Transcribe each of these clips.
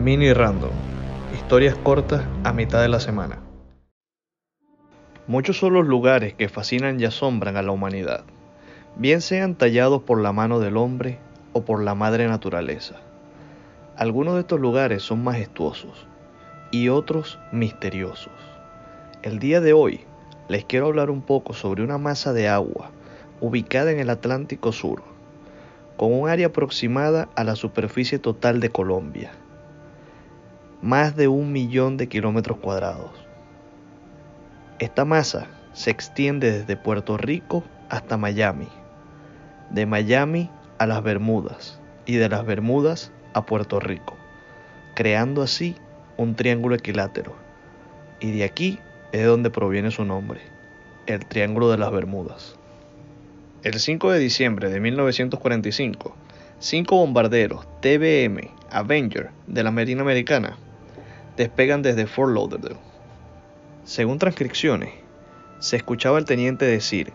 Mini Random. Historias cortas a mitad de la semana. Muchos son los lugares que fascinan y asombran a la humanidad, bien sean tallados por la mano del hombre o por la madre naturaleza. Algunos de estos lugares son majestuosos y otros misteriosos. El día de hoy les quiero hablar un poco sobre una masa de agua ubicada en el Atlántico Sur, con un área aproximada a la superficie total de Colombia, más de un millón de kilómetros cuadrados. Esta masa se extiende desde Puerto Rico hasta Miami, de Miami a las Bermudas y de las Bermudas a Puerto Rico, creando así un triángulo equilátero. Y de aquí es de donde proviene su nombre, el Triángulo de las Bermudas. El 5 de diciembre de 1945, cinco bombarderos TBM Avenger de la Marina Americana despegan desde Fort Lauderdale. Según transcripciones, se escuchaba al teniente decir,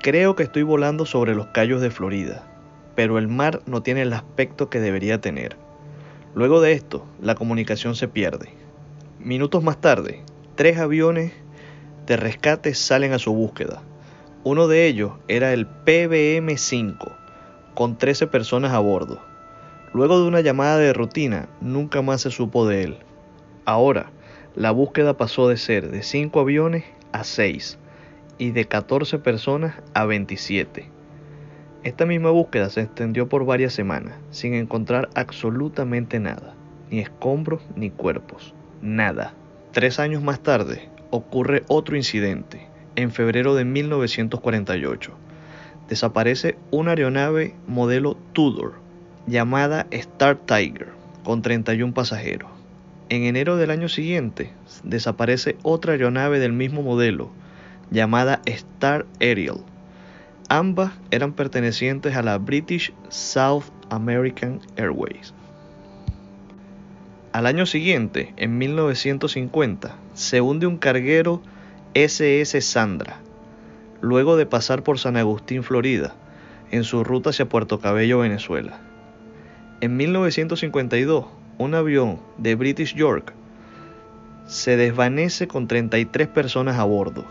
creo que estoy volando sobre los callos de Florida, pero el mar no tiene el aspecto que debería tener. Luego de esto, la comunicación se pierde. Minutos más tarde, tres aviones de rescate salen a su búsqueda. Uno de ellos era el PBM-5, con 13 personas a bordo. Luego de una llamada de rutina, nunca más se supo de él. Ahora, la búsqueda pasó de ser de 5 aviones a 6 y de 14 personas a 27. Esta misma búsqueda se extendió por varias semanas, sin encontrar absolutamente nada, ni escombros ni cuerpos, nada. Tres años más tarde, ocurre otro incidente, en febrero de 1948. Desaparece una aeronave modelo Tudor llamada Star Tiger con 31 pasajeros. En enero del año siguiente desaparece otra aeronave del mismo modelo llamada Star Aerial. Ambas eran pertenecientes a la British South American Airways. Al año siguiente, en 1950, se hunde un carguero SS Sandra, luego de pasar por San Agustín, Florida, en su ruta hacia Puerto Cabello, Venezuela. En 1952, un avión de British York se desvanece con 33 personas a bordo.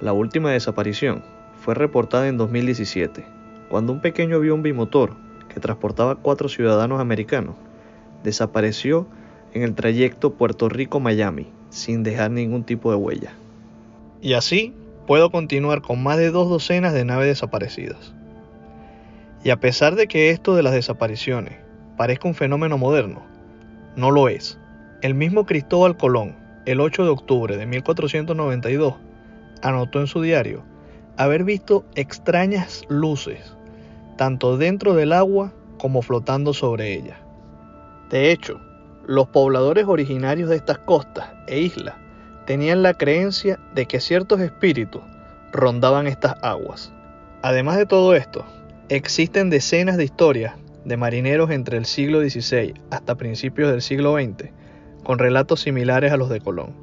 La última desaparición fue reportada en 2017, cuando un pequeño avión bimotor que transportaba cuatro ciudadanos americanos desapareció en el trayecto Puerto Rico-Miami sin dejar ningún tipo de huella. Y así puedo continuar con más de dos docenas de naves desaparecidas. Y a pesar de que esto de las desapariciones parezca un fenómeno moderno, no lo es. El mismo Cristóbal Colón, el 8 de octubre de 1492, anotó en su diario haber visto extrañas luces, tanto dentro del agua como flotando sobre ella. De hecho, los pobladores originarios de estas costas e islas tenían la creencia de que ciertos espíritus rondaban estas aguas. Además de todo esto, existen decenas de historias de marineros entre el siglo XVI hasta principios del siglo XX con relatos similares a los de Colón.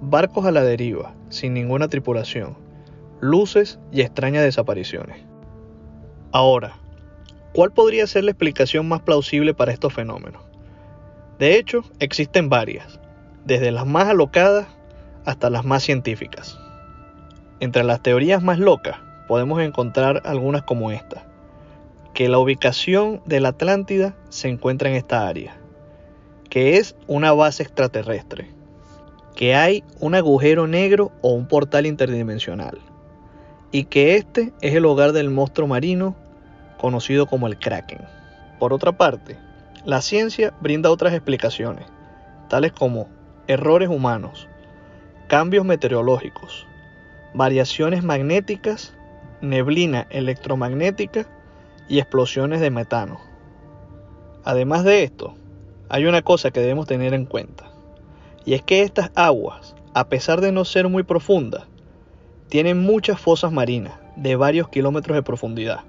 Barcos a la deriva, sin ninguna tripulación, luces y extrañas desapariciones. Ahora, ¿Cuál podría ser la explicación más plausible para estos fenómenos? De hecho, existen varias, desde las más alocadas hasta las más científicas. Entre las teorías más locas podemos encontrar algunas como esta, que la ubicación de la Atlántida se encuentra en esta área, que es una base extraterrestre, que hay un agujero negro o un portal interdimensional, y que este es el hogar del monstruo marino conocido como el Kraken. Por otra parte, la ciencia brinda otras explicaciones, tales como errores humanos, cambios meteorológicos, variaciones magnéticas, neblina electromagnética y explosiones de metano. Además de esto, hay una cosa que debemos tener en cuenta, y es que estas aguas, a pesar de no ser muy profundas, tienen muchas fosas marinas de varios kilómetros de profundidad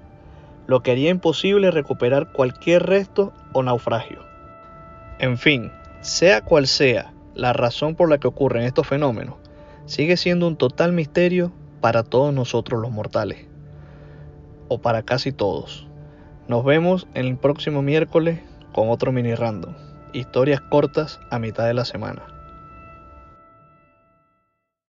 lo que haría imposible recuperar cualquier resto o naufragio. En fin, sea cual sea la razón por la que ocurren estos fenómenos, sigue siendo un total misterio para todos nosotros los mortales, o para casi todos. Nos vemos el próximo miércoles con otro mini random. historias cortas a mitad de la semana.